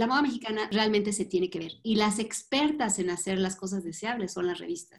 la moda mexicana realmente se tiene que ver y las expertas en hacer las cosas deseables son las revistas.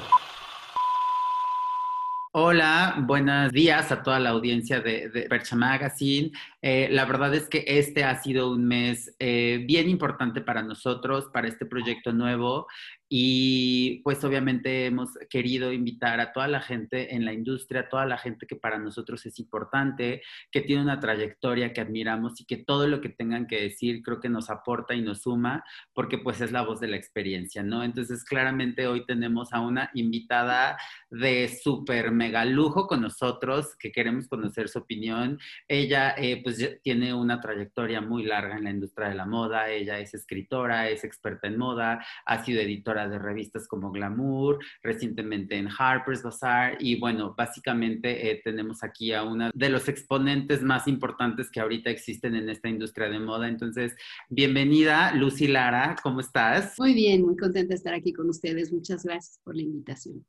Hola, buenos días a toda la audiencia de, de Percha Magazine. Eh, la verdad es que este ha sido un mes eh, bien importante para nosotros, para este proyecto nuevo. Y pues obviamente hemos querido invitar a toda la gente en la industria, a toda la gente que para nosotros es importante, que tiene una trayectoria que admiramos y que todo lo que tengan que decir creo que nos aporta y nos suma, porque pues es la voz de la experiencia, ¿no? Entonces claramente hoy tenemos a una invitada de súper mega lujo con nosotros, que queremos conocer su opinión. Ella eh, pues tiene una trayectoria muy larga en la industria de la moda, ella es escritora, es experta en moda, ha sido editora de revistas como Glamour, recientemente en Harper's Bazaar y bueno, básicamente eh, tenemos aquí a una de los exponentes más importantes que ahorita existen en esta industria de moda. Entonces, bienvenida Lucy Lara, ¿cómo estás? Muy bien, muy contenta de estar aquí con ustedes. Muchas gracias por la invitación.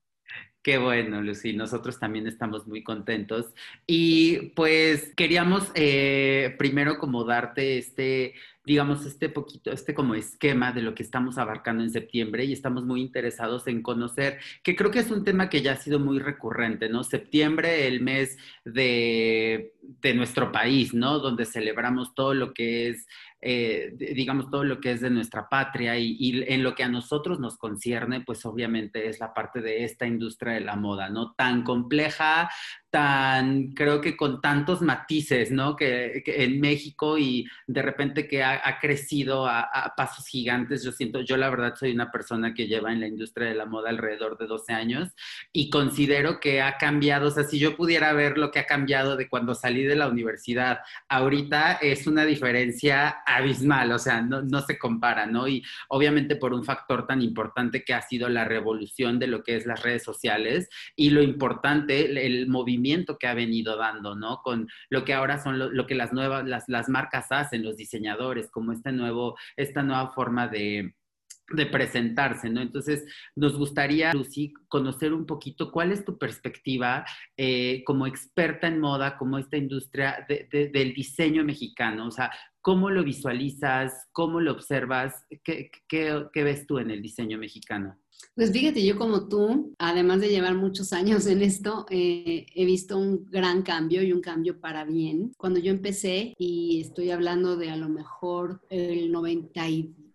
Qué bueno, Lucy. Nosotros también estamos muy contentos. Y pues queríamos eh, primero como darte este digamos, este poquito, este como esquema de lo que estamos abarcando en septiembre y estamos muy interesados en conocer, que creo que es un tema que ya ha sido muy recurrente, ¿no? Septiembre, el mes de, de nuestro país, ¿no? Donde celebramos todo lo que es eh, digamos, todo lo que es de nuestra patria y, y, en lo que a nosotros nos concierne, pues obviamente es la parte de esta industria de la moda, ¿no? Tan compleja, tan, creo que con tantos matices, ¿no? Que, en México y de repente que ha, crecido a, pasos gigantes. Yo siento, yo la verdad soy una persona que lleva en la industria de la moda alrededor de 12 años y considero que ha cambiado, o sea, si yo pudiera ver lo que ha cambiado de cuando salí de la universidad, ahorita es una diferencia abismal, o sea, no, no se compara, ¿no? Y obviamente por un factor tan importante que ha sido la revolución de lo que es las redes sociales y lo importante, el movimiento que ha venido dando, ¿no? Con lo que ahora son lo, que las nuevas, las, las, marcas hacen, los diseñadores, como este nuevo, esta nueva forma de, de presentarse, ¿no? Entonces, nos gustaría, Lucy, conocer un poquito cuál es tu perspectiva eh, como experta en moda, como esta industria del diseño mexicano, o sea, ¿cómo lo visualizas? ¿Cómo lo observas? ¿Qué, qué, qué ves tú en el diseño mexicano? Pues fíjate, yo como tú, además de llevar muchos años en esto, eh, he visto un gran cambio y un cambio para bien. Cuando yo empecé, y estoy hablando de a lo mejor el 90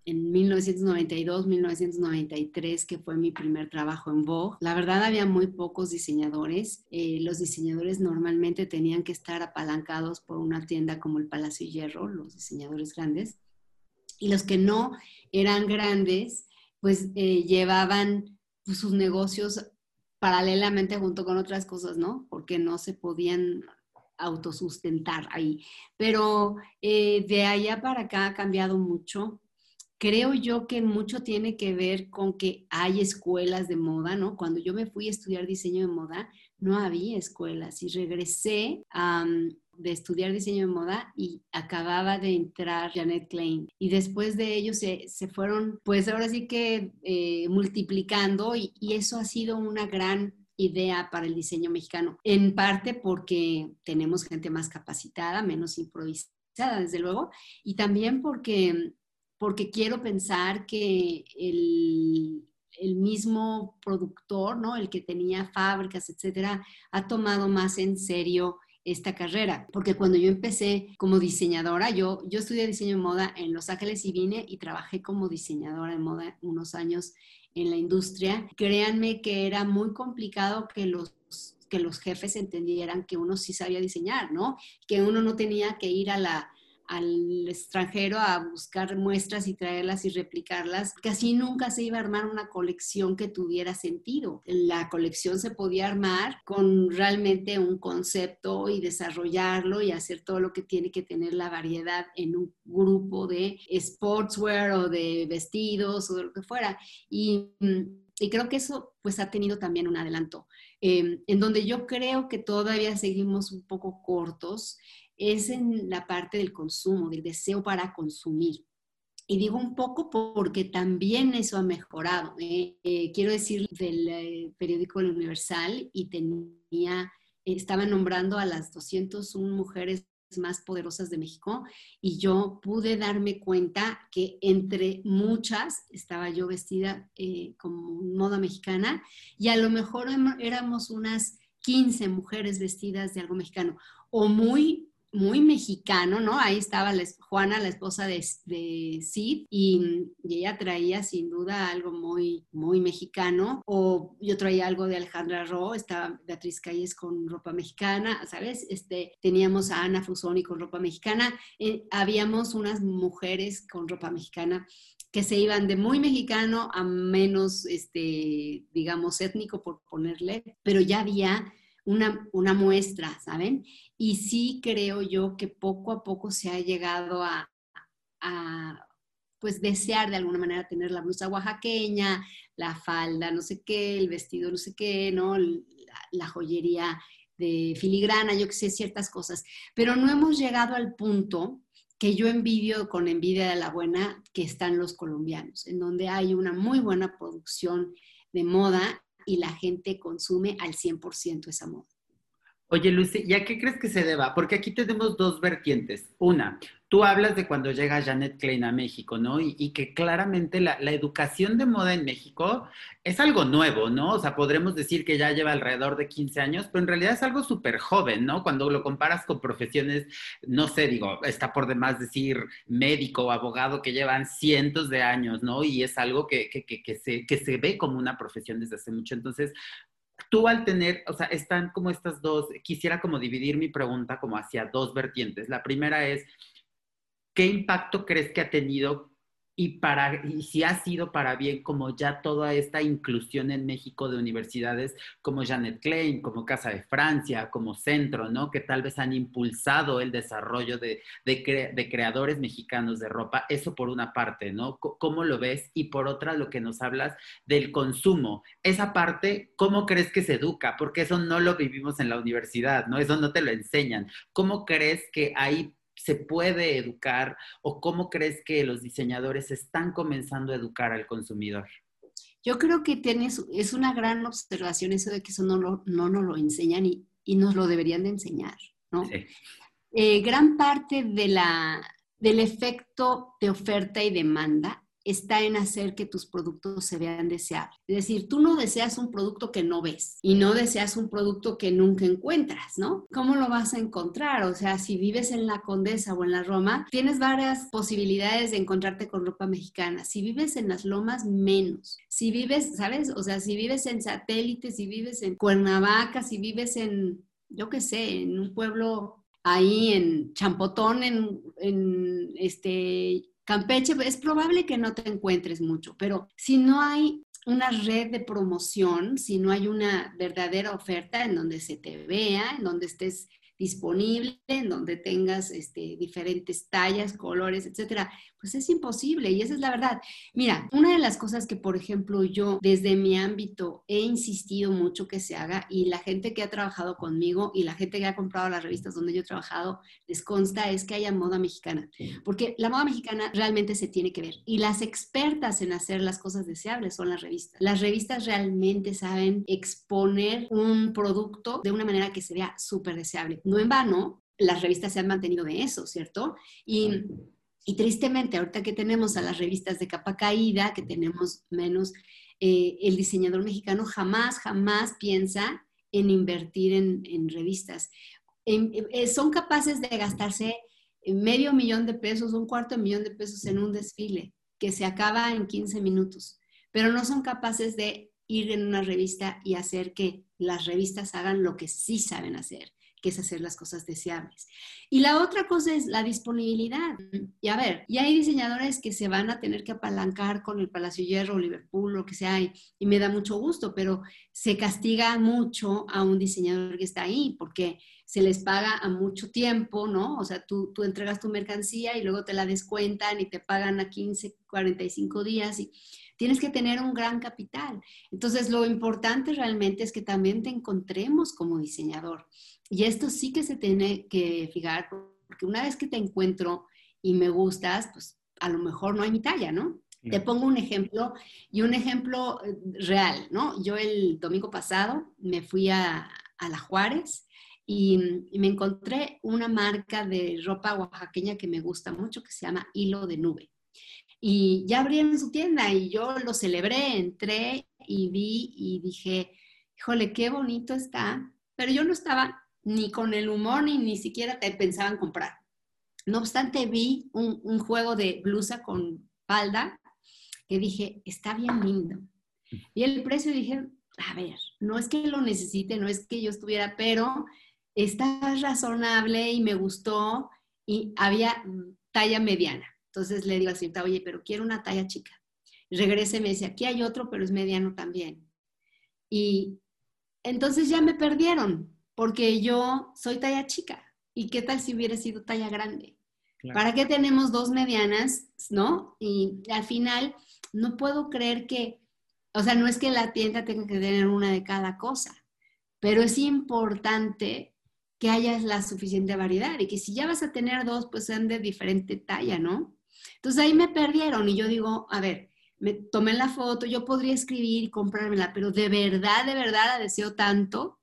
en 1992, 1993, que fue mi primer trabajo en Vogue. La verdad había muy pocos diseñadores. Eh, los diseñadores normalmente tenían que estar apalancados por una tienda como el Palacio Hierro, los diseñadores grandes. Y los que no eran grandes, pues eh, llevaban pues, sus negocios paralelamente junto con otras cosas, ¿no? Porque no se podían autosustentar ahí. Pero eh, de allá para acá ha cambiado mucho. Creo yo que mucho tiene que ver con que hay escuelas de moda, ¿no? Cuando yo me fui a estudiar diseño de moda, no había escuelas y regresé a de estudiar diseño de moda y acababa de entrar Janet Klein. Y después de ello se, se fueron, pues ahora sí que eh, multiplicando y, y eso ha sido una gran idea para el diseño mexicano, en parte porque tenemos gente más capacitada, menos improvisada, desde luego, y también porque, porque quiero pensar que el, el mismo productor, ¿no? El que tenía fábricas, etcétera, ha tomado más en serio esta carrera, porque cuando yo empecé como diseñadora, yo, yo estudié diseño de moda en Los Ángeles y vine y trabajé como diseñadora de moda unos años en la industria. Créanme que era muy complicado que los que los jefes entendieran que uno sí sabía diseñar, ¿no? Que uno no tenía que ir a la, al extranjero a buscar muestras y traerlas y replicarlas, casi nunca se iba a armar una colección que tuviera sentido. La colección se podía armar con realmente un concepto y desarrollarlo y hacer todo lo que tiene que tener la variedad en un grupo de sportswear o de vestidos o de lo que fuera. Y, creo que eso pues ha tenido también un adelanto. Eh, en donde yo creo que todavía seguimos un poco cortos es en la parte del consumo, del deseo para consumir. Y digo un poco porque también eso ha mejorado. ¿eh? Eh, quiero decir del eh, periódico El Universal y tenía, estaba nombrando a las 201 mujeres más poderosas de México y yo pude darme cuenta que entre muchas estaba yo vestida como moda mexicana y a lo mejor éramos unas 15 mujeres vestidas de algo mexicano o muy muy mexicano, ¿no? Ahí estaba Juana, la esposa de, de Sid, y, ella traía sin duda algo muy, muy mexicano, o yo traía algo de Alejandra Ro, estaba Beatriz Calles con ropa mexicana, ¿sabes? Este, teníamos a Ana Fusoni con ropa mexicana, eh, habíamos unas mujeres con ropa mexicana que se iban de muy mexicano a menos, este, digamos, étnico, por ponerle, pero ya había una, una muestra, ¿saben? Y sí creo yo que poco a poco se ha llegado a, pues desear de alguna manera tener la blusa oaxaqueña, la falda, no sé qué, el vestido, no sé qué, ¿no? La, joyería de filigrana, yo que sé, ciertas cosas. Pero no hemos llegado al punto que yo envidio con envidia de la buena que están los colombianos, en donde hay una muy buena producción de moda y la gente consume al 100% esa moda. Oye, Lucy, ¿y a qué crees que se deba? Porque aquí tenemos dos vertientes. Una, tú hablas de cuando llega Janet Klein a México, ¿no? Y, que claramente la, educación de moda en México es algo nuevo, ¿no? O sea, podremos decir que ya lleva alrededor de 15 años, pero en realidad es algo súper joven, ¿no? Cuando lo comparas con profesiones, no sé, digo, está por demás decir médico o abogado que llevan cientos de años, ¿no? Y es algo que, se, que se ve como una profesión desde hace mucho. Entonces, tú al tener, o sea, están como estas dos, quisiera como dividir mi pregunta como hacia dos vertientes. La primera es, ¿qué impacto crees que ha tenido y, para, y si ha sido para bien como ya toda esta inclusión en México de universidades como Janet Klein, como Casa de Francia, como Centro, ¿no? Que tal vez han impulsado el desarrollo de, de, creadores mexicanos de ropa. Eso por una parte, ¿no? ¿Cómo lo ves? Y por otra, lo que nos hablas del consumo. Esa parte, ¿cómo crees que se educa? Porque eso no lo vivimos en la universidad, ¿no? Eso no te lo enseñan. ¿Cómo crees que hay se puede educar o cómo crees que los diseñadores están comenzando a educar al consumidor? Yo creo que tienes, es una gran observación eso de que eso no, no nos lo enseñan y, nos lo deberían de enseñar, ¿no? Eh, gran parte de la, del efecto de oferta y demanda está en hacer que tus productos se vean deseables. Es decir, tú no deseas un producto que no ves y no deseas un producto que nunca encuentras, ¿no? ¿Cómo lo vas a encontrar? O sea, si vives en la Condesa o en la Roma, tienes varias posibilidades de encontrarte con ropa mexicana. Si vives en las lomas, menos. Si vives, ¿sabes? O sea, si vives en satélite, si vives en Cuernavaca, si vives en, yo qué sé, en un pueblo ahí en Champotón, en, en este Campeche, es probable que no te encuentres mucho, pero si no hay una red de promoción, si no hay una verdadera oferta en donde se te vea, en donde estés disponible, en donde tengas este, diferentes tallas, colores, etcétera, pues es imposible y esa es la verdad. Mira, una de las cosas que, por ejemplo, yo desde mi ámbito he insistido mucho que se haga y la gente que ha trabajado conmigo y la gente que ha comprado las revistas donde yo he trabajado les consta es que haya moda mexicana, porque la moda mexicana realmente se tiene que ver y las expertas en hacer las cosas deseables son las revistas. Las revistas realmente saben exponer un producto de una manera que se vea súper deseable no en vano, las revistas se han mantenido de eso, ¿cierto? Y, tristemente, ahorita que tenemos a las revistas de capa caída, que tenemos menos, eh, el diseñador mexicano jamás, jamás piensa en invertir en, revistas. Eh, son capaces de gastarse medio millón de pesos, un cuarto de millón de pesos en un desfile que se acaba en 15 minutos, pero no son capaces de ir en una revista y hacer que las revistas hagan lo que sí saben hacer, es hacer las cosas deseables. Y la otra cosa es la disponibilidad. Y a ver, ya hay diseñadores que se van a tener que apalancar con el Palacio Hierro, Liverpool, lo que sea, y, me da mucho gusto, pero se castiga mucho a un diseñador que está ahí, porque se les paga a mucho tiempo, ¿no? O sea, tú, tú entregas tu mercancía y luego te la descuentan y te pagan a 15, 45 días y tienes que tener un gran capital. Entonces, lo importante realmente es que también te encontremos como diseñador. Y esto sí que se tiene que fijar, porque una vez que te encuentro y me gustas, pues a lo mejor no hay mi talla, ¿no? Te pongo un ejemplo y un ejemplo eh, real, ¿no? Yo el domingo pasado me fui a, a La Juárez y, me encontré una marca de ropa oaxaqueña que me gusta mucho que se llama Hilo de Nube. Y ya abrieron su tienda y yo lo celebré, entré y vi y dije, híjole, qué bonito está, pero yo no estaba ni con el humor ni ni siquiera te pensaba en comprar. No obstante, vi un, un juego de blusa con falda que dije, está bien lindo. Y el precio dije, a ver, no es que lo necesite, no es que yo estuviera, pero está razonable y me gustó y había talla mediana. Entonces le digo así, oye, pero quiero una talla chica. regrese y me dice, aquí hay otro, pero es mediano también. Y entonces ya me perdieron, porque yo soy talla chica. ¿Y qué tal si hubiera sido talla grande? ¿Para qué tenemos dos medianas, no? Y al final no puedo creer que, o sea, no es que la tienda tenga que tener una de cada cosa, pero es importante que haya la suficiente variedad y que si ya vas a tener dos, pues sean de diferente talla, ¿no? Entonces ahí me perdieron y yo digo, a ver, me tomé la foto, yo podría escribir y comprármela, pero de verdad, de verdad la deseo tanto.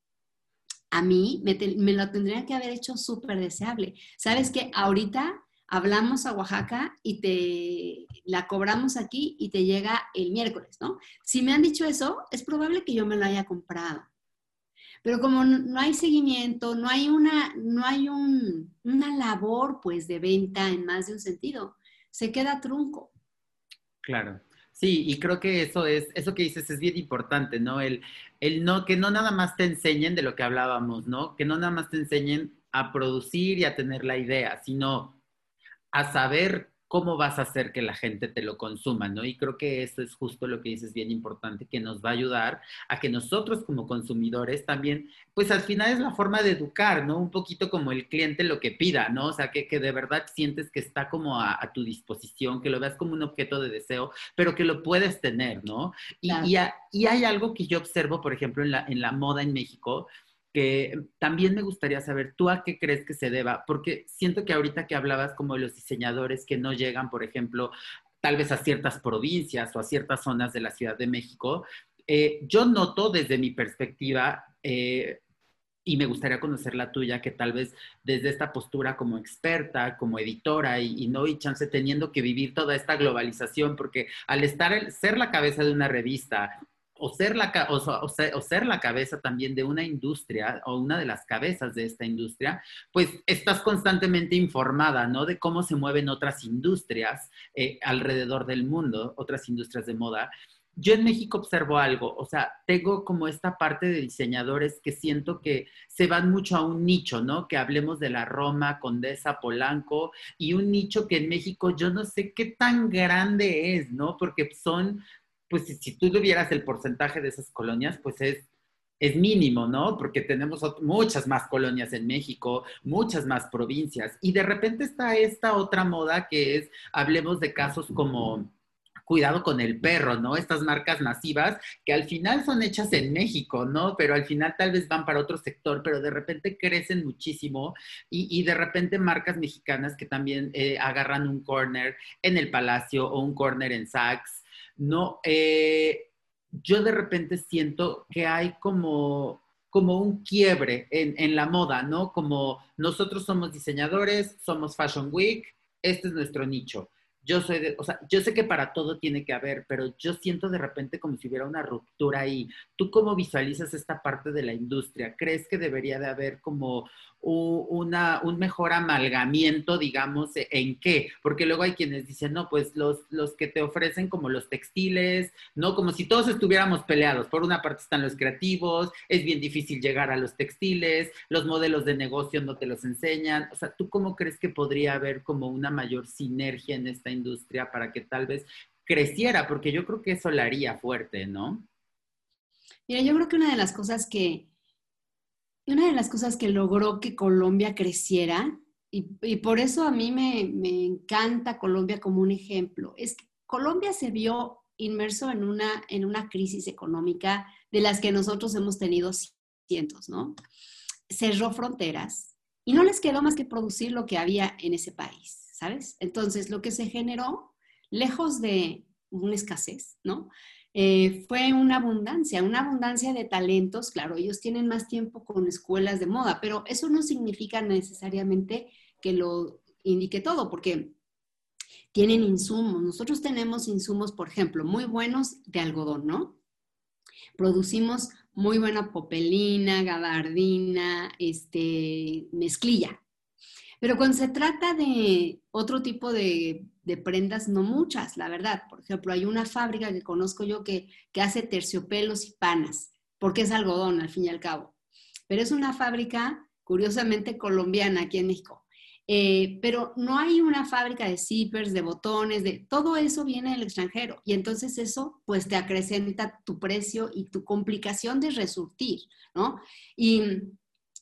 A mí me, me lo tendría que haber hecho súper deseable. ¿Sabes qué? Ahorita hablamos a Oaxaca y te la cobramos aquí y te llega el miércoles, ¿no? Si me han dicho eso, es probable que yo me lo haya comprado. Pero como no hay seguimiento, no hay una, no hay una labor pues de venta en más de un sentido, se queda trunco. Claro. Sí, y creo que eso es, eso que dices es bien importante, ¿no? El, el no, que no nada más te enseñen de lo que hablábamos, ¿no? Que no nada más te enseñen a producir y a tener la idea, sino a saber cómo vas a hacer que la gente te lo consuma, ¿no? Y creo que eso es justo lo que dices bien importante, que nos va a ayudar a que nosotros como consumidores también, pues al final es la forma de educar, ¿no? Un poquito como el cliente lo que pida, ¿no? O sea, que, de verdad sientes que está como a, tu disposición, que lo veas como un objeto de deseo, pero que lo puedes tener, ¿no? Y, y, hay algo que yo observo, por ejemplo, en la, en la moda en México, que también me gustaría saber, ¿tú a qué crees que se deba? Porque siento que ahorita que hablabas como de los diseñadores que no llegan, por ejemplo, tal vez a ciertas provincias o a ciertas zonas de la Ciudad de México, eh, yo noto desde mi perspectiva, eh, y me gustaría conocer la tuya, que tal vez desde esta postura como experta, como editora y, no y chance teniendo que vivir toda esta globalización, porque al estar, ser la cabeza de una revista o ser, la, o, ser, la cabeza también de una industria o una de las cabezas de esta industria, pues estás constantemente informada, ¿no? De cómo se mueven otras industrias eh, alrededor del mundo, otras industrias de moda. Yo en México observo algo, o sea, tengo como esta parte de diseñadores que siento que se van mucho a un nicho, ¿no? Que hablemos de la Roma, Condesa, Polanco, y un nicho que en México yo no sé qué tan grande es, ¿no? Porque son pues si, tú tuvieras el porcentaje de esas colonias, pues es, es mínimo, ¿no? Porque tenemos muchas más colonias en México, muchas más provincias. Y de repente está esta otra moda que es, hablemos de casos como cuidado con el perro, ¿no? Estas marcas masivas que al final son hechas en México, ¿no? Pero al final tal vez van para otro sector, pero de repente crecen muchísimo y, de repente marcas mexicanas que también eh, agarran un corner en el Palacio o un corner en Saks no, eh, yo de repente siento que hay como, como un quiebre en, en, la moda, ¿no? Como nosotros somos diseñadores, somos Fashion Week, este es nuestro nicho. Yo soy o sea, yo sé que para todo tiene que haber, pero yo siento de repente como si hubiera una ruptura ahí. ¿Tú cómo visualizas esta parte de la industria? ¿Crees que debería de haber como un mejor amalgamiento, digamos, e, en qué, porque luego hay quienes dicen, no, pues los, los que te ofrecen como los textiles, ¿no? Como si todos estuviéramos peleados. Por una parte están los creativos, es bien difícil llegar a los textiles, los modelos de negocio no te los enseñan. O sea, ¿tú cómo crees que podría haber como una mayor sinergia en esta industria para que tal vez creciera? Porque yo creo que eso la haría fuerte, ¿no? Mira, yo creo que una de las cosas que, una de las cosas que logró que Colombia creciera, y, por eso a mí me, encanta Colombia como un ejemplo, es que Colombia se vio inmerso en una, en una crisis económica de las que nosotros hemos tenido cientos, ¿no? Cerró fronteras y no les quedó más que producir lo que había en ese país, ¿sabes? Entonces, lo que se generó, lejos de una escasez, ¿no? Eh, fue una abundancia, una abundancia de talentos. Claro, ellos tienen más tiempo con escuelas de moda, pero eso no significa necesariamente que lo indique todo, porque tienen insumos. Nosotros tenemos insumos, por ejemplo, muy buenos de algodón, ¿no? Producimos muy buena popelina, gabardina, este, mezclilla. Pero cuando se trata de otro tipo de, prendas, no muchas, la verdad. Por ejemplo, hay una fábrica que conozco yo que, que hace terciopelos y panas, porque es algodón al fin y al cabo. Pero es una fábrica, curiosamente, colombiana aquí en México. Eh, pero no hay una fábrica de zippers, de botones, de todo eso viene del extranjero y entonces eso pues te acrecenta tu precio y tu complicación de resurtir, ¿no? Y,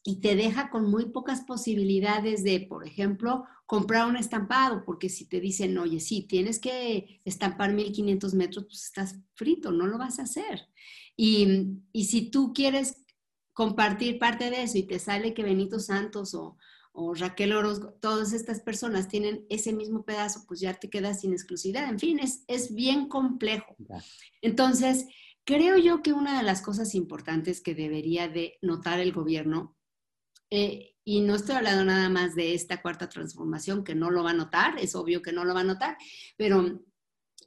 y te deja con muy pocas posibilidades de, por ejemplo, comprar un estampado, porque si te dicen, oye, sí, tienes que estampar 1500 metros, pues estás frito, no lo vas a hacer. Y, y si tú quieres compartir parte de eso y te sale que Benito Santos o, o Raquel Orozco, todas estas personas tienen ese mismo pedazo, pues ya te quedas sin exclusividad. En fin, es, es bien complejo. Entonces, creo yo que una de las cosas importantes que debería de notar el gobierno, eh, y no estoy hablando nada más de esta cuarta transformación, que no lo va a notar, es obvio que no lo va a notar, pero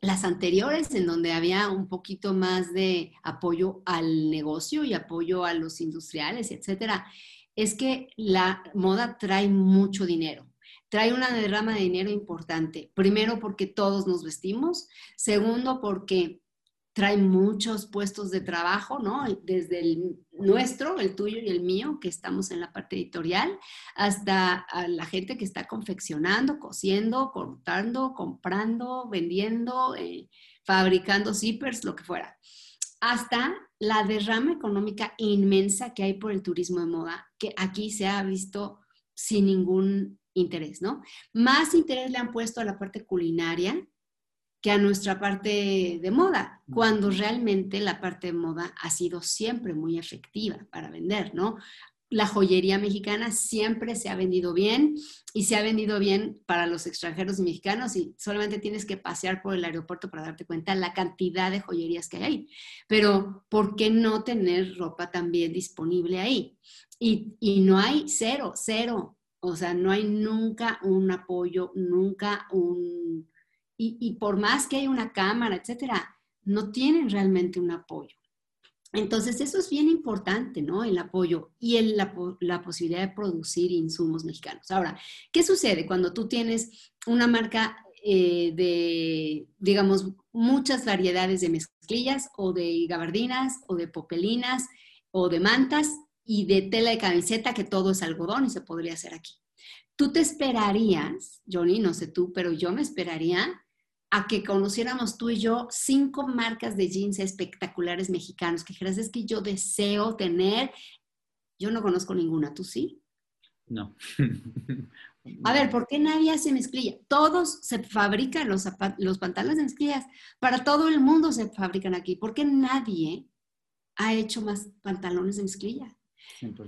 las anteriores en donde había un poquito más de apoyo al negocio y apoyo a los industriales, etcétera, es que la moda trae mucho dinero. Trae una derrama de dinero importante. Primero porque todos nos vestimos. Segundo porque trae muchos puestos de trabajo, ¿no? Desde el nuestro, el tuyo y el mío, que estamos en la parte editorial, hasta la gente que está confeccionando, cosiendo, cortando, comprando, vendiendo, eh, fabricando zippers, lo que fuera. Hasta la derrama económica inmensa que hay por el turismo de moda, que aquí se ha visto sin ningún interés, ¿no? Más interés le han puesto a la parte culinaria que a nuestra parte de moda, cuando realmente la parte de moda ha sido siempre muy efectiva para vender, ¿no? la joyería mexicana siempre se ha vendido bien y se ha vendido bien para los extranjeros y mexicanos y solamente tienes que pasear por el aeropuerto para darte cuenta la cantidad de joyerías que hay ahí. Pero, ¿por qué no tener ropa también disponible ahí? Y, y no hay cero, cero. O sea, no hay nunca un apoyo, nunca un... Y, y por más que hay una cámara, etcétera, no tienen realmente un apoyo. Entonces, eso es bien importante, ¿no? El apoyo y la, posibilidad de producir insumos mexicanos. Ahora, ¿qué sucede cuando tú tienes una marca eh, de, digamos, muchas variedades de mezclillas o de gabardinas o de popelinas o de mantas y de tela de camiseta, que todo es algodón y se podría hacer aquí? Tú te esperarías, Johnny, no sé tú, pero yo me esperaría a que conociéramos tú y yo cinco marcas de jeans espectaculares mexicanos que crees es que yo deseo tener. Yo no conozco ninguna, ¿tú sí? No. A ver, ¿por qué nadie hace mezclilla? Todos se fabrican los, los pantalones de mezclillas. Para todo el mundo se fabrican aquí. ¿Por qué nadie ha hecho más pantalones de mezclilla?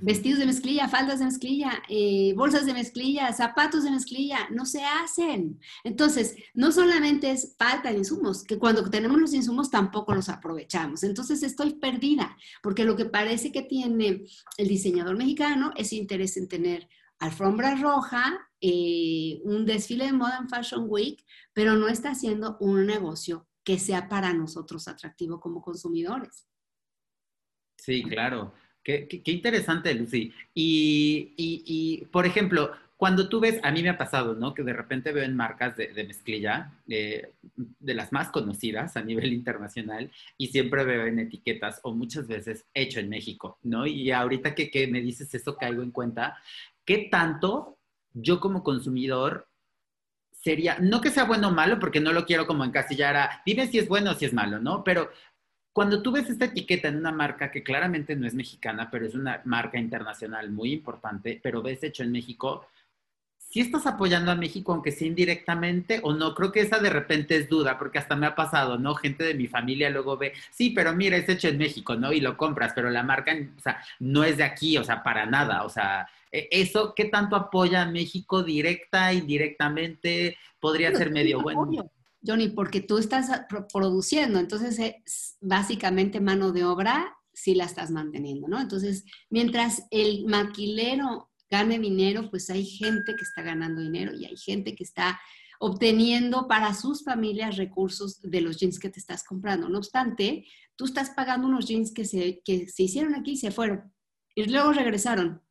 Vestidos de mezclilla, faldas de mezclilla, eh, bolsas de mezclilla, zapatos de mezclilla, no se hacen. Entonces, no solamente es falta de insumos, que cuando tenemos los insumos tampoco los aprovechamos. Entonces, estoy perdida, porque lo que parece que tiene el diseñador mexicano es interés en tener alfombra roja, eh, un desfile de moda en Fashion Week, pero no está haciendo un negocio que sea para nosotros atractivo como consumidores. Sí, claro. Qué, interesante, Lucy. Y, por ejemplo, cuando tú ves, a mí me ha pasado, ¿no? Que de repente veo en marcas de, mezclilla, de las más conocidas a nivel internacional, y siempre veo en etiquetas o muchas veces hecho en México, ¿no? Y ahorita que, que me dices eso, caigo en cuenta, ¿qué tanto yo como consumidor sería, no que sea bueno o malo, porque no lo quiero como encasillar a, dime si es bueno o si es malo, ¿no? Pero cuando tú ves esta etiqueta en una marca que claramente no es mexicana, pero es una marca internacional muy importante, pero ves hecho en México, si estás apoyando a México, aunque sea indirectamente o no, creo que esa de repente es duda, porque hasta me ha pasado, ¿no? Gente de mi familia luego ve, sí, pero mira, es hecho en México, ¿no? Y lo compras, pero la marca, o sea, no es de aquí, o sea, para nada, o sea, e, eso, ¿qué tanto apoya a México directa, indirectamente? Podría ser medio bueno. Johnny, porque tú estás produciendo, entonces es básicamente mano de obra si la estás manteniendo, ¿no? Entonces, mientras el maquilero gane dinero, pues hay gente que está ganando dinero y hay gente que está obteniendo para sus familias recursos de los jeans que te estás comprando. No obstante, tú estás pagando unos jeans que se, que se hicieron aquí y se fueron y luego regresaron.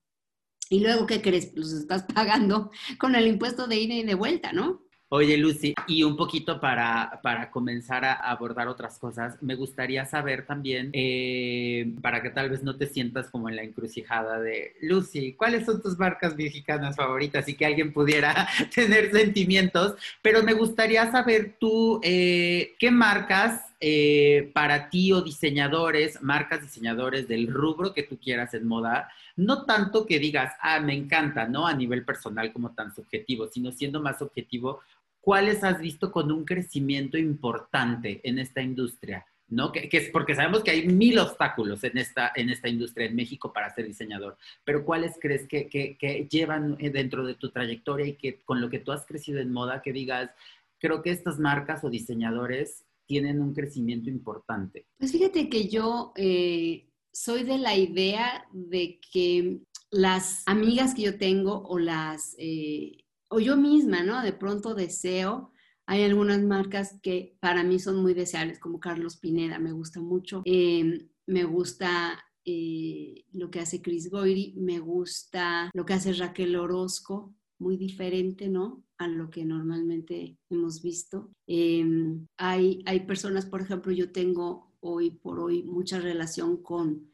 Y luego, ¿qué crees? Los estás pagando con el impuesto de ida y de vuelta, ¿no? Oye, Lucy, y un poquito para, para comenzar a abordar otras cosas, me gustaría saber también, eh, para que tal vez no te sientas como en la encrucijada de, Lucy, ¿cuáles son tus marcas mexicanas favoritas? Y que alguien pudiera tener sentimientos, pero me gustaría saber tú, eh, ¿qué marcas eh, para ti o diseñadores, marcas diseñadores del rubro que tú quieras en moda, no tanto que digas, ah, me encanta, ¿no? A nivel personal como tan subjetivo, sino siendo más objetivo, ¿cuáles has visto con un crecimiento importante en esta industria? ¿no? Que, es porque sabemos que hay mil obstáculos en esta, en esta industria en México para ser diseñador, pero ¿cuáles crees que, que, llevan eh, dentro de tu trayectoria y que con lo que tú has crecido en moda, que digas, creo que estas marcas o diseñadores tienen un crecimiento importante? Pues fíjate que yo eh, soy de la idea de que las amigas que yo tengo o las... Eh, o yo misma, ¿no? De pronto deseo. Hay algunas marcas que para mí son muy deseables, como Carlos Pineda, me gusta mucho. Em, me gusta eh, lo que hace Chris Goyri, me gusta lo que hace Raquel Orozco, muy diferente, ¿no? A lo que normalmente hemos visto. Em, hay, hay personas, por ejemplo, yo tengo hoy por hoy mucha relación con,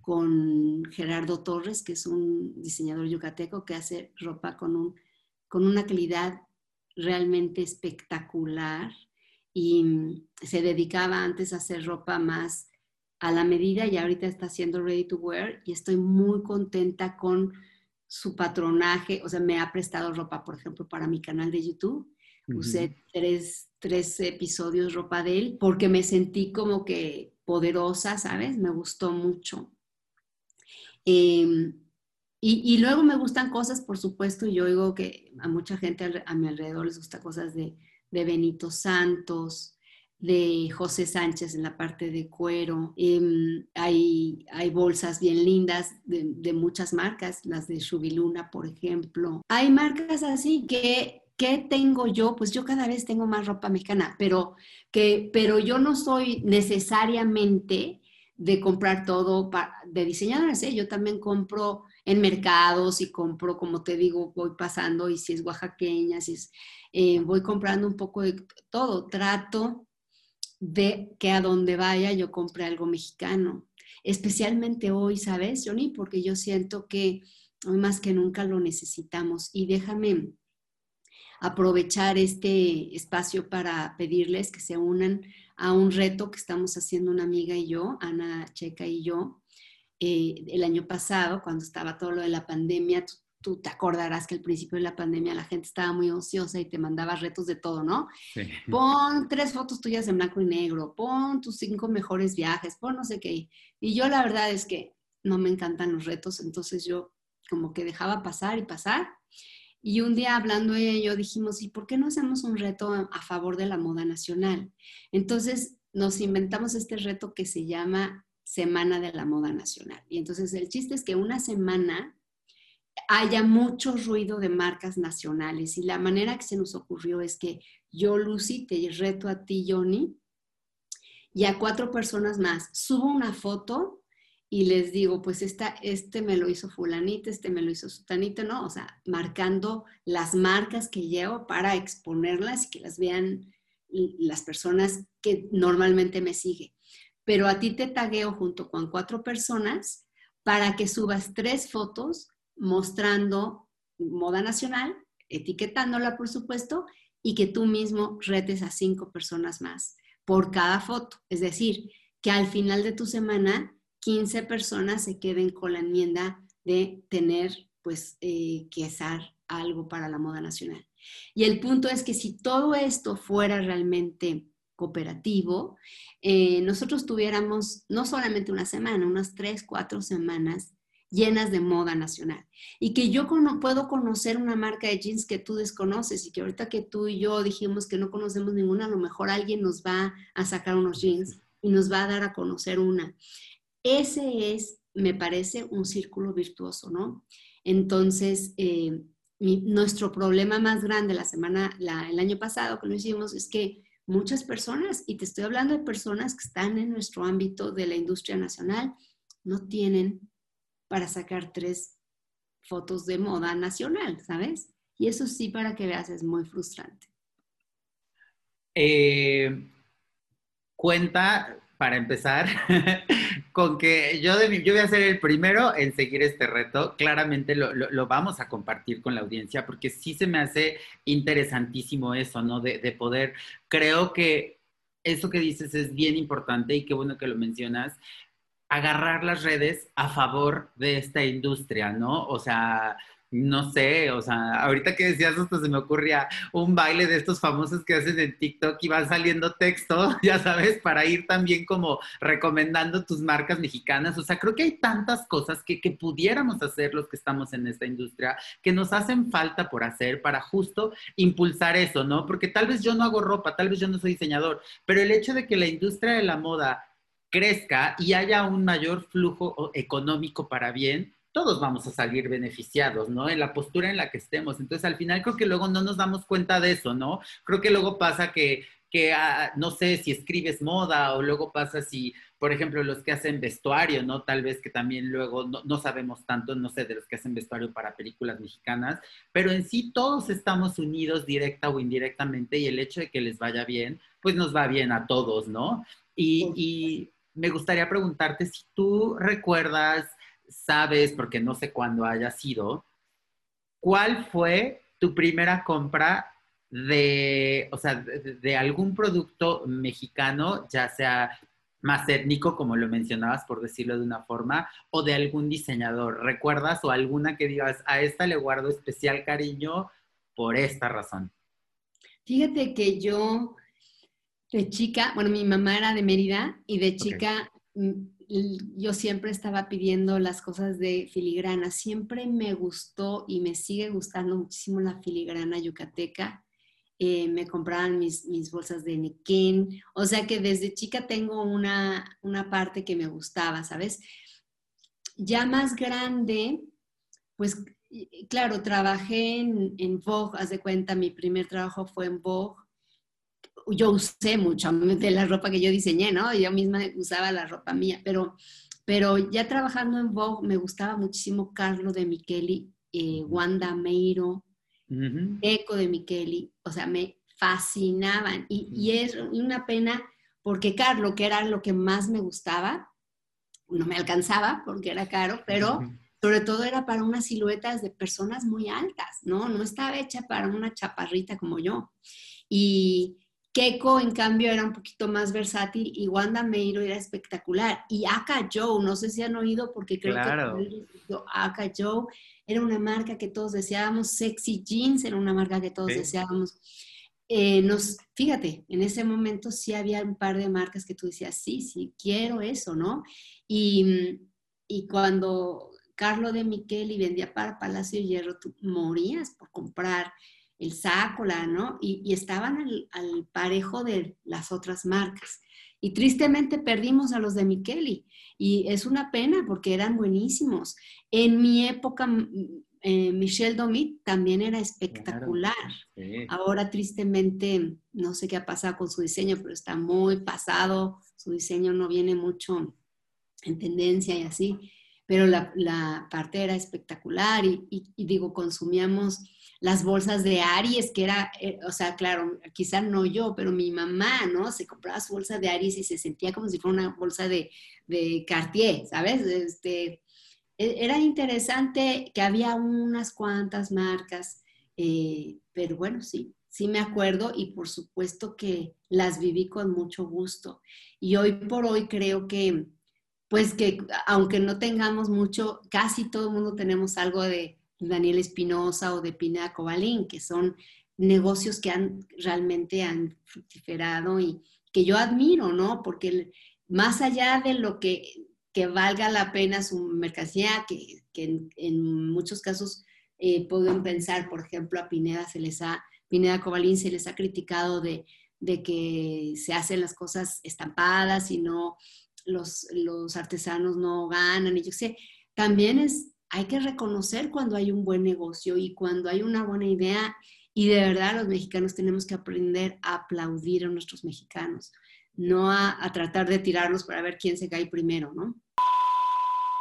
con Gerardo Torres, que es un diseñador yucateco que hace ropa con un con una calidad realmente espectacular y mm, se dedicaba antes a hacer ropa más a la medida y ahorita está haciendo ready to wear y estoy muy contenta con su patronaje, o sea, me ha prestado ropa, por ejemplo, para mi canal de YouTube. Usé tres, tres, episodios ropa de él porque me sentí como que poderosa, ¿sabes? Me gustó mucho. Eh, y, luego me gustan cosas, por supuesto, yo oigo que a mucha gente a mi alrededor les gusta cosas de, Benito Santos, de José Sánchez en la parte de cuero. Em, hay, hay, bolsas bien lindas de, muchas marcas, las de Shubiluna, por ejemplo. Hay marcas así que, ¿qué tengo yo? Pues yo cada vez tengo más ropa mexicana, pero, que, pero yo no soy necesariamente de comprar todo de diseñadores. ¿eh? Yo también compro en mercados y compro, como te digo, voy pasando y si es oaxaqueña, si es, eh, voy comprando un poco de todo. Trato de que a donde vaya yo compre algo mexicano, especialmente hoy, ¿sabes, Johnny? Porque yo siento que hoy más que nunca lo necesitamos. Y déjame aprovechar este espacio para pedirles que se unan a un reto que estamos haciendo una amiga y yo, Ana Checa y yo, eh, el año pasado, cuando estaba todo lo de la pandemia, te acordarás que al principio de la pandemia la gente estaba muy ociosa y te mandaba retos de todo, ¿no? Pon tres fotos tuyas en blanco y negro, pon tus cinco mejores viajes, pon no sé qué. Y yo la verdad es que no me encantan los retos, entonces yo como que dejaba pasar y pasar. Y un día hablando ella y yo dijimos, ¿y por qué no hacemos un reto a favor de la moda nacional? Entonces nos inventamos este reto que se llama Semana de la Moda Nacional. Y entonces el chiste es que una semana haya mucho ruido de marcas nacionales y la manera que se nos ocurrió es que yo, Lucy, te reto a ti, Johnny, y a cuatro personas más, subo una foto y les digo, pues esta, este me lo hizo fulanita, este me lo hizo sutanita, ¿no? O sea, marcando las marcas que llevo para exponerlas y que las vean las personas que normalmente me siguen pero a ti te tagueo junto con cuatro personas para que subas tres fotos mostrando moda nacional, etiquetándola, por supuesto, y que tú mismo retes a cinco personas más por cada foto. Es decir, que al final de tu semana, 15 personas se queden con la enmienda de tener, pues, eh, que hacer algo para la moda nacional. Y el punto es que si todo esto fuera realmente cooperativo, eh, nosotros tuviéramos no solamente una semana, unas tres, cuatro semanas llenas de moda nacional. Y que yo puedo conocer una marca de jeans que tú desconoces y que ahorita que tú y yo dijimos que no conocemos ninguna, a lo mejor alguien nos va a sacar unos jeans y nos va a dar a conocer una. Ese es, me parece, un círculo virtuoso, ¿no? Entonces, eh, nuestro problema más grande la semana, el año pasado que lo hicimos es que muchas personas, y te estoy hablando de personas que están en nuestro ámbito de la industria nacional, no tienen para sacar tres fotos de moda nacional, ¿sabes? Y eso sí, para que veas, es muy frustrante. Eh, cuenta, para empezar, con que yo, de yo voy a ser el primero en seguir este reto. Claramente lo, lo, vamos a compartir con la audiencia porque sí se me hace interesantísimo eso, ¿no? De, de poder, creo que eso que dices es bien importante y qué bueno que lo mencionas agarrar las redes a favor de esta industria, ¿no? O sea, no sé, o sea, ahorita que decías esto se me ocurría un baile de estos famosos que hacen en TikTok y van saliendo texto, ya sabes, para ir también como recomendando tus marcas mexicanas. O sea, creo que hay tantas cosas que, que pudiéramos hacer los que estamos en esta industria que nos hacen falta por hacer para justo impulsar eso, ¿no? Porque tal vez yo no hago ropa, tal vez yo no soy diseñador, pero el hecho de que la industria de la moda crezca y haya un mayor flujo económico para bien, todos vamos a salir beneficiados, ¿no? En la postura en la que estemos. Entonces, al final creo que luego no nos damos cuenta de eso, ¿no? Creo que luego pasa que, que ah, no sé si escribes moda o luego pasa si, por ejemplo, los que hacen vestuario, ¿no? Tal vez que también luego no, no sabemos tanto, no sé, de los que hacen vestuario para películas mexicanas, pero en sí todos estamos unidos directa o indirectamente y el hecho de que les vaya bien, pues nos va bien a todos, ¿no? Y, y me gustaría preguntarte si tú recuerdas, sabes, porque no sé cuándo haya sido, ¿cuál fue tu primera compra de, o sea, de, algún producto mexicano, ya sea más étnico, como lo mencionabas, por decirlo de una forma, o de algún diseñador? ¿Recuerdas o alguna que digas, a esta le guardo especial cariño por esta razón? Fíjate que yo de chica, bueno, mi mamá era de Mérida y de chica mm, yo siempre estaba pidiendo las cosas de filigrana. Siempre me gustó y me sigue gustando muchísimo la filigrana yucateca. Eh, me compraban mis, mis, bolsas de Nikin. O sea que desde chica tengo una, una parte que me gustaba, ¿sabes? Ya más grande, pues claro, trabajé en, en Vogue, haz de cuenta, mi primer trabajo fue en Vogue yo usé mucho de la ropa que yo diseñé, ¿no? Yo misma usaba la ropa mía, pero, pero ya trabajando en Vogue me gustaba muchísimo Carlo de Micheli, eh, Wanda Meiro, Eco de Micheli, o sea, me fascinaban y, y es una pena porque Carlo, que era lo que más me gustaba, no me alcanzaba porque era caro, pero sobre todo era para unas siluetas de personas muy altas, ¿no? No estaba hecha para una chaparrita como yo. Y, Keiko, en cambio, era un poquito más versátil y Wanda Meiro era espectacular. Y Aka Joe, no sé si han oído porque creo que Aka Joe era una marca que todos deseábamos, Sexy Jeans era una marca que todos deseábamos. Eh, nos, fíjate, en ese momento sí había un par de marcas que tú decías, sí, sí, quiero eso, ¿no? Y, y cuando Carlo de Micheli vendía para Palacio Hierro, tú morías por comprar el Sácola, ¿no? Y, estaban al, parejo de las otras marcas. Y tristemente perdimos a los de Micheli. Y es una pena porque eran buenísimos. En mi época, eh, Michelle Domit también era espectacular. Ahora tristemente, no sé qué ha pasado con su diseño, pero está muy pasado. Su diseño no viene mucho en tendencia y así. Pero la, parte era espectacular y digo, consumíamos las bolsas de Aries, que era, eh, o sea, claro, quizá no yo, pero mi mamá, ¿no? Se compraba su bolsa de Aries y se sentía como si fuera una bolsa de, de Cartier, ¿sabes? Este, e, era interesante que había unas cuantas marcas, eh, pero bueno, sí, sí me acuerdo y por supuesto que las viví con mucho gusto. Y hoy por hoy creo que, pues que aunque no tengamos mucho, casi todo el mundo tenemos algo de Daniel Espinosa o de Pina Cobalín, que son negocios que han realmente han fructiferado y que yo admiro, ¿no? Porque más allá de lo que, que valga la pena su mercancía, que, en, muchos casos eh, pueden pensar, por ejemplo, a Pineda se les ha, Pineda Cobalín se les ha criticado de, que se hacen las cosas estampadas y no los, los artesanos no ganan. Y yo sé, también es, hay que reconocer cuando hay un buen negocio y cuando hay una buena idea. Y de verdad los mexicanos tenemos que aprender a aplaudir a nuestros mexicanos no a, tratar de tirarlos para ver quién se cae primero, ¿no?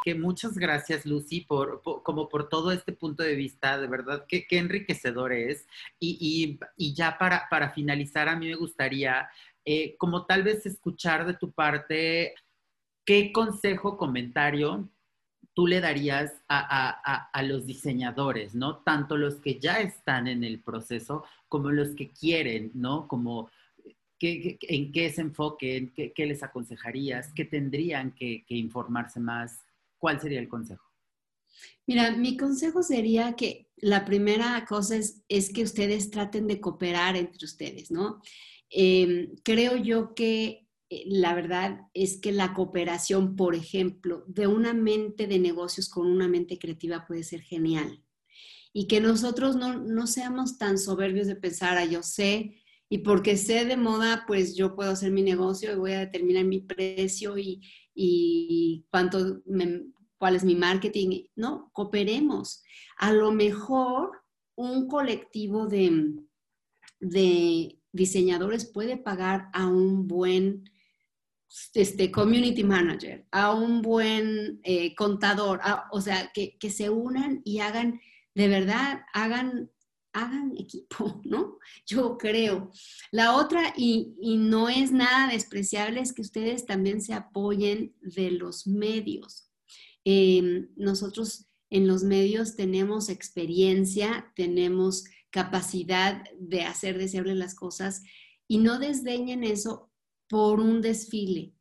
Que muchas gracias, Lucy, por, como por todo este punto de vista, de verdad, qué, enriquecedor es. Y, ya para, para, finalizar, a mí me gustaría, eh, como tal vez escuchar de tu parte, ¿qué consejo, comentario tú le darías a, a, los diseñadores, ¿no? Tanto los que ya están en el proceso como los que quieren, ¿no? Como en qué se enfoquen? ¿Qué, les aconsejarías? ¿Qué tendrían que, informarse más? ¿Cuál sería el consejo? Mira, mi consejo sería que la primera cosa es, es que ustedes traten de cooperar entre ustedes, ¿no? Em, creo yo que la verdad es que la cooperación, por ejemplo, de una mente de negocios con una mente creativa puede ser genial. Y que nosotros no, no seamos tan soberbios de pensar, ah, yo sé y porque sé de moda, pues yo puedo hacer mi negocio y voy a determinar mi precio y, y cuánto cuál es mi marketing. No, cooperemos. A lo mejor un colectivo de, de diseñadores puede pagar a un buen este, community manager, a un buen eh, contador, o sea, que, que se unan y hagan, de verdad, hagan hagan equipo, ¿no? Yo creo. La otra, y, no es nada despreciable, es que ustedes también se apoyen de los medios. Em, nosotros en los medios tenemos experiencia, tenemos capacidad de hacer deseables las cosas y no desdeñen eso por un desfile.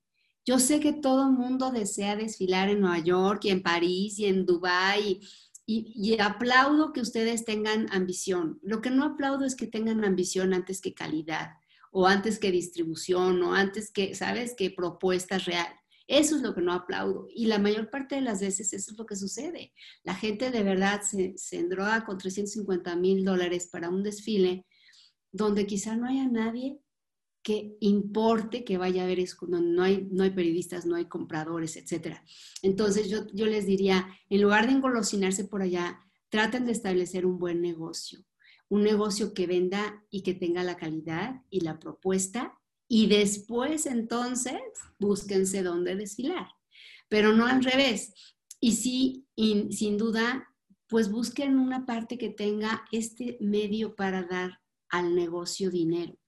Yo sé que todo el mundo desea desfilar en Nueva York y en París y en Dubái y, aplaudo que ustedes tengan ambición. Lo que no aplaudo es que tengan ambición antes que calidad o antes que distribución o antes que, ¿sabes?, que propuestas real. Eso es lo que no aplaudo. Y la mayor parte de las veces eso es lo que sucede. La gente de verdad se, se endroga con 350 mil dólares para un desfile donde quizá no haya nadie que importe que vaya a ver eso, no hay, no hay periodistas, no hay compradores, etc. Entonces yo, yo les diría, en lugar de engolosinarse por allá, traten de establecer un buen negocio, un negocio que venda y que tenga la calidad y la propuesta y después entonces búsquense dónde desfilar, pero no al revés. Y sí, sin duda, pues busquen una parte que tenga este medio para dar al negocio dinero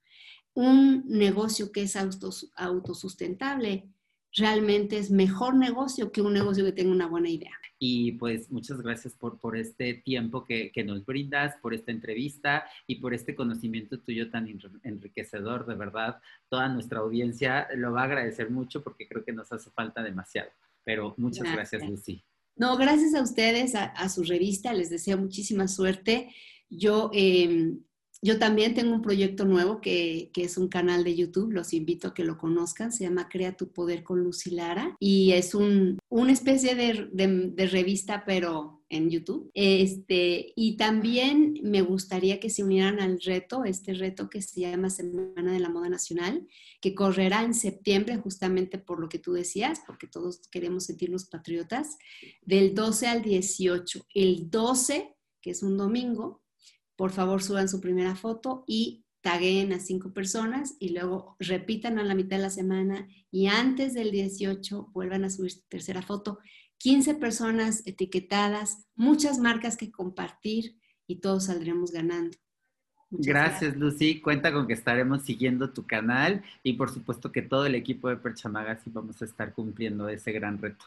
un negocio que es autosustentable realmente es mejor negocio que un negocio que tenga una buena idea. Y pues muchas gracias por, por este tiempo que, que, nos brindas, por esta entrevista y por este conocimiento tuyo tan enriquecedor, de verdad. Toda nuestra audiencia lo va a agradecer mucho porque creo que nos hace falta demasiado. Pero muchas gracias, Lucy. No, gracias a ustedes, a, su revista, les deseo muchísima suerte. Yo em, yo también tengo un proyecto nuevo que, es un canal de YouTube, los invito a que lo conozcan, se llama Crea tu Poder con Lucy Lara y es un, una especie de, revista pero en YouTube. Este, y también me gustaría que se unieran al reto, este reto que se llama Semana de la Moda Nacional, que correrá en septiembre justamente por lo que tú decías, porque todos queremos sentirnos patriotas, del 12 al 18. El 12, que es un domingo, por favor suban su primera foto y taguen a cinco personas y luego repitan a la mitad de la semana y antes del 18 vuelvan a subir su tercera foto. 15 personas etiquetadas, muchas marcas que compartir y todos saldremos ganando. gracias, Lucy. Cuenta con que estaremos siguiendo tu canal y por supuesto que todo el equipo de Percha Magazine vamos a estar cumpliendo ese gran reto.